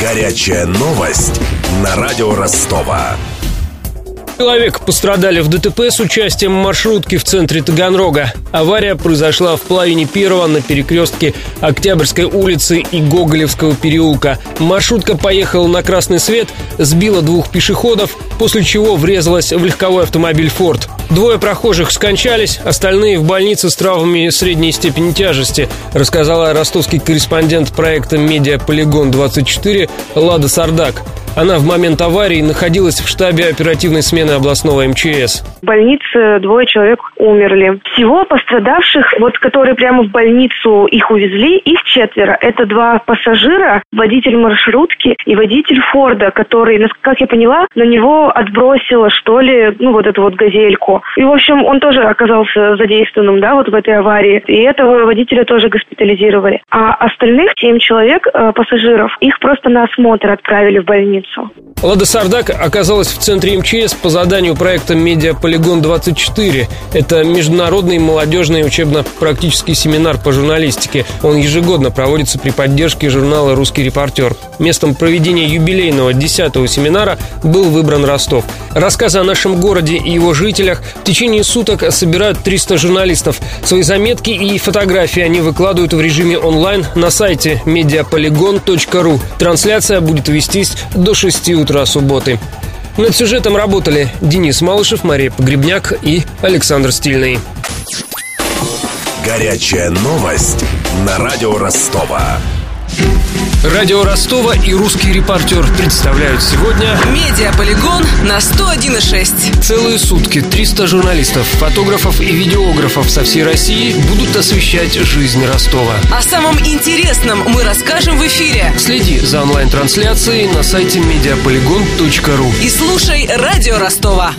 Горячая новость на радио Ростова. Человек пострадали в ДТП с участием маршрутки в центре Таганрога. Авария произошла в половине первого на перекрестке Октябрьской улицы и Гоголевского переулка. Маршрутка поехала на красный свет, сбила двух пешеходов, после чего врезалась в легковой автомобиль «Форд». Двое прохожих скончались, остальные в больнице с травмами средней степени тяжести, рассказала ростовский корреспондент проекта «Медиа Полигон 24» Лада Сардак. Она в момент аварии находилась в штабе оперативной смены областного МЧС. В больнице двое человек умерли. Всего пострадавших, вот которые прямо в больницу их увезли, их четверо. Это два пассажира, водитель маршрутки и водитель Форда, который, как я поняла, на него отбросило, что ли, ну вот эту вот газельку. И, в общем, он тоже оказался задействованным, да, вот в этой аварии. И этого водителя тоже госпитализировали. А остальных семь человек, э, пассажиров, их просто на осмотр отправили в больницу больницу. Лада Сардак оказалась в центре МЧС по заданию проекта «Медиаполигон-24». Это международный молодежный учебно-практический семинар по журналистике. Он ежегодно проводится при поддержке журнала «Русский репортер». Местом проведения юбилейного 10-го семинара был выбран Ростов. Рассказы о нашем городе и его жителях в течение суток собирают 300 журналистов. Свои заметки и фотографии они выкладывают в режиме онлайн на сайте mediapolygon.ru. Трансляция будет вестись до 6 утра субботы. Над сюжетом работали Денис Малышев, Мария Погребняк и Александр Стильный. Горячая новость на радио Ростова. Радио Ростова и русский репортер представляют сегодня Медиаполигон на 101,6 Целые сутки 300 журналистов, фотографов и видеографов со всей России будут освещать жизнь Ростова. О самом интересном мы расскажем в эфире. Следи за онлайн-трансляцией на сайте mediapolygon.ru И слушай Радио Ростова